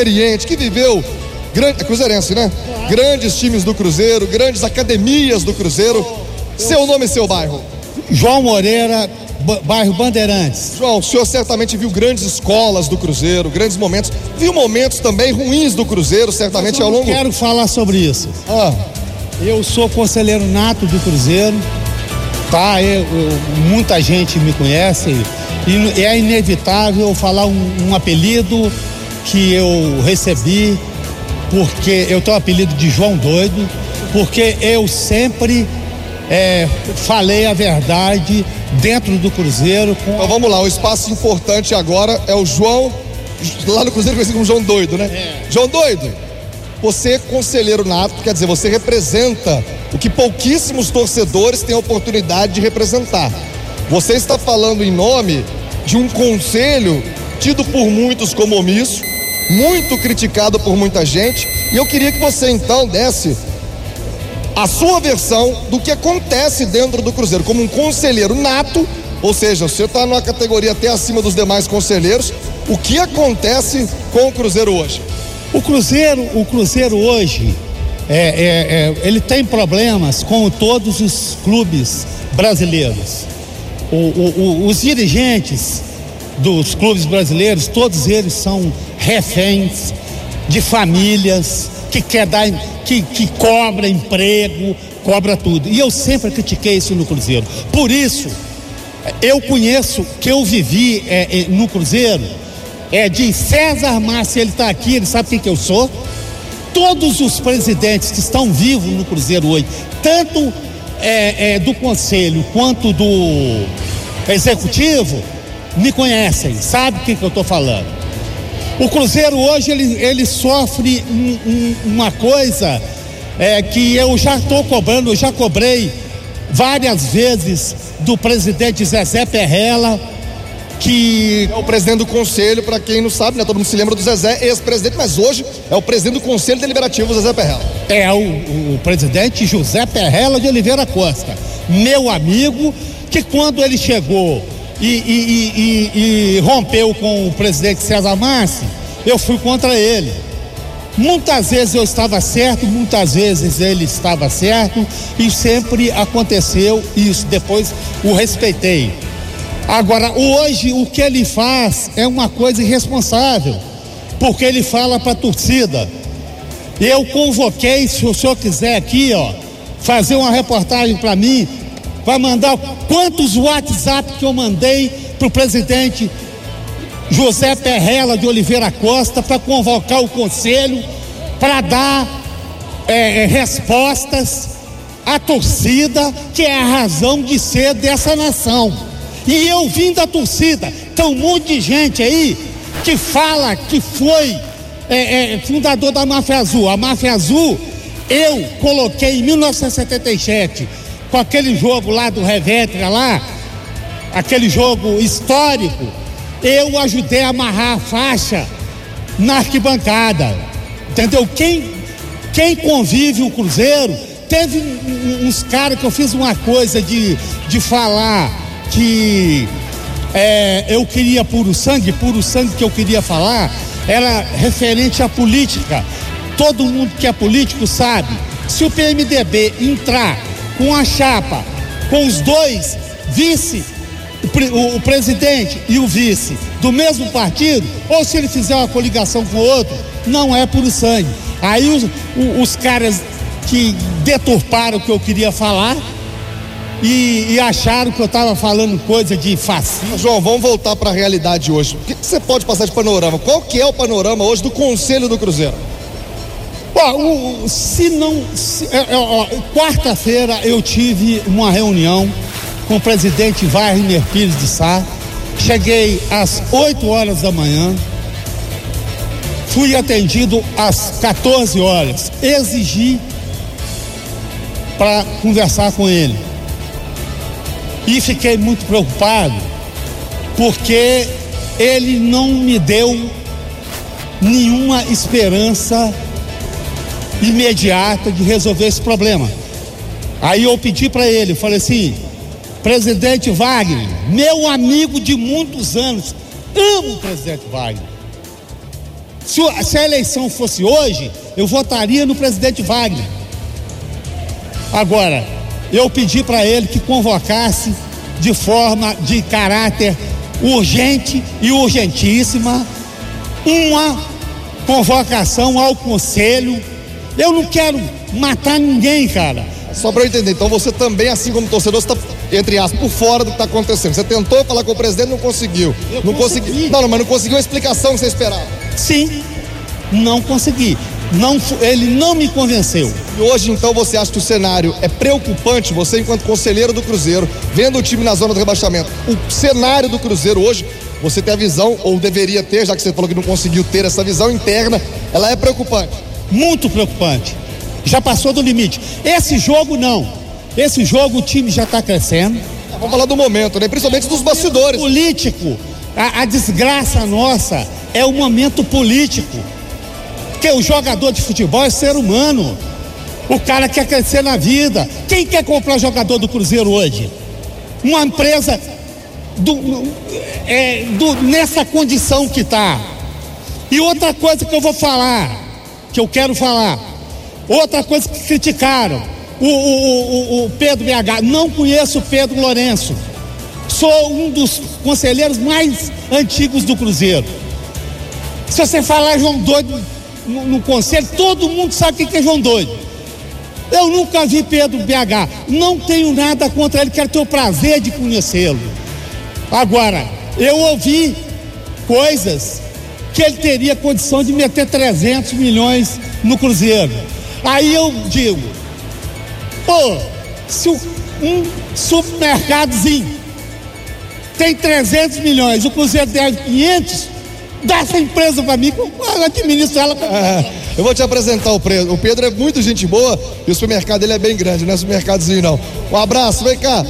experiente, que viveu grande, é cruzeirense, né? Grandes times do Cruzeiro, grandes academias do Cruzeiro. Seu nome e seu bairro? João Moreira, ba- bairro Bandeirantes. João, o senhor certamente viu grandes escolas do Cruzeiro, grandes momentos. Viu momentos também ruins do Cruzeiro, certamente ao longo. quero falar sobre isso. Ah, Eu sou conselheiro nato do Cruzeiro, tá? Eu- eu- muita gente me conhece e é inevitável falar um, um apelido que eu recebi, porque eu tenho o apelido de João Doido, porque eu sempre é, falei a verdade dentro do Cruzeiro com então vamos lá, o espaço importante agora é o João, lá no Cruzeiro conhecido como João Doido, né? João Doido, você é conselheiro nato, quer dizer, você representa o que pouquíssimos torcedores têm a oportunidade de representar. Você está falando em nome de um conselho tido por muitos como omisso, muito criticado por muita gente, e eu queria que você então desse a sua versão do que acontece dentro do Cruzeiro, como um conselheiro nato, ou seja, você está numa categoria até acima dos demais conselheiros, o que acontece com o Cruzeiro hoje? O Cruzeiro, o Cruzeiro hoje, é, é, é, ele tem problemas com todos os clubes brasileiros. O- o- o- os dirigentes dos clubes brasileiros, todos eles são reféns de famílias que quer dar, que, que cobra emprego, cobra tudo. E eu sempre critiquei isso no Cruzeiro. Por isso, eu conheço que eu vivi é, é, no Cruzeiro é de César Márcio, ele está aqui, ele sabe quem que eu sou. Todos os presidentes que estão vivos no Cruzeiro hoje, tanto é, é, do conselho quanto do executivo, me conhecem, sabe quem que eu estou falando. O Cruzeiro hoje ele, ele sofre um- um- uma coisa é, que eu já estou cobrando, eu já cobrei várias vezes do presidente Zezé Perrella, que É o presidente do conselho, para quem não sabe, né? Todo mundo se lembra do Zezé, ex-presidente, mas hoje é o presidente do conselho deliberativo, Zezé Perrella. é o, o presidente José Perrella de Oliveira Costa, meu amigo, que quando ele chegou e, e- e- e- rompeu com o presidente César Márcio, eu fui contra ele. Muitas vezes eu estava certo, muitas vezes ele estava certo, e sempre aconteceu isso. Depois o respeitei. Agora, hoje, o que ele faz é uma coisa irresponsável, porque ele fala para a torcida. Eu convoquei, se o senhor quiser aqui, ó, fazer uma reportagem para mim, vai mandar quantos WhatsApp que eu mandei para o presidente José Perrella de Oliveira Costa para convocar o conselho para dar é, é, respostas à torcida, que é a razão de ser dessa nação. E eu vim da torcida, tem um monte de gente aí que fala que foi é, é, fundador da Máfia Azul. A Máfia Azul eu coloquei em 1977, com aquele jogo lá do Revetra lá, aquele jogo histórico, eu ajudei a amarrar a faixa na arquibancada. Entendeu? Quem, quem convive o Cruzeiro, teve uns caras que eu fiz uma coisa de, de falar que é, eu queria puro sangue, puro sangue que eu queria falar, era referente à política. Todo mundo que é político sabe, se o PMDB entrar com a chapa, com os dois vice o, o- presidente e o vice do mesmo partido, ou se ele fizer uma coligação com o outro, não é puro sangue. Aí os, o- os caras que deturparam o que eu queria falar e, e acharam que eu estava falando coisa de fascismo. João, vamos voltar para a realidade hoje. O que, que você pode passar de panorama? Qual que é o panorama hoje do conselho do Cruzeiro? Ó, o- se não. é, é, Quarta-feira eu tive uma reunião com o presidente Wagner Pires de Sá. Cheguei às 8 horas da manhã. Fui atendido às 14 horas. Exigi para conversar com ele. E fiquei muito preocupado porque ele não me deu nenhuma esperança imediata de resolver esse problema. Aí eu pedi para ele, falei assim, presidente Wagner, meu amigo de muitos anos, amo o presidente Wagner. Se, se a eleição fosse hoje, eu votaria no presidente Wagner. Agora, eu pedi para ele que convocasse de forma de caráter urgente e urgentíssima uma convocação ao conselho. Eu não quero matar ninguém, cara. Só para eu entender, então você também, assim como torcedor, está, entre aspas, por fora do que está acontecendo. Você tentou falar com o presidente não conseguiu. Eu não consegui. conseguiu. Não, não, mas não conseguiu a explicação que você esperava. Sim, não consegui. Não, ele não me convenceu. E hoje, então, você acha que o cenário é preocupante, você, enquanto conselheiro do Cruzeiro, vendo o time na zona do rebaixamento. O cenário do Cruzeiro hoje, você tem a visão, ou deveria ter, já que você falou que não conseguiu ter essa visão interna, ela é preocupante. Muito preocupante. Já passou do limite. Esse jogo não. Esse jogo o time já está crescendo. Vamos falar do momento, né? Principalmente dos bastidores. Político. A, a desgraça nossa é o momento político. Porque o jogador de futebol é ser humano. O cara quer crescer na vida. Quem quer comprar jogador do Cruzeiro hoje? Uma empresa do- é, do- nessa condição que está. E outra coisa que eu vou falar, que eu quero falar, outra coisa que criticaram, o, o- o- o Pedro BH, não conheço o Pedro Lourenço, sou um dos conselheiros mais antigos do Cruzeiro. Se você falar João Doido no, no conselho, todo mundo sabe quem que é João Doido. Eu nunca vi Pedro BH, não tenho nada contra ele, quero ter o prazer de conhecê-lo. Agora, eu ouvi coisas que ele teria condição de meter 300 milhões no Cruzeiro. Aí eu digo, pô, se um supermercadozinho tem 300 milhões, o Cruzeiro deve 500, dá essa empresa para mim, eu administro ela. É, eu vou te apresentar o Pedro. O Pedro é muito gente boa e o supermercado dele é bem grande, não é supermercadozinho não. Um abraço, vem cá.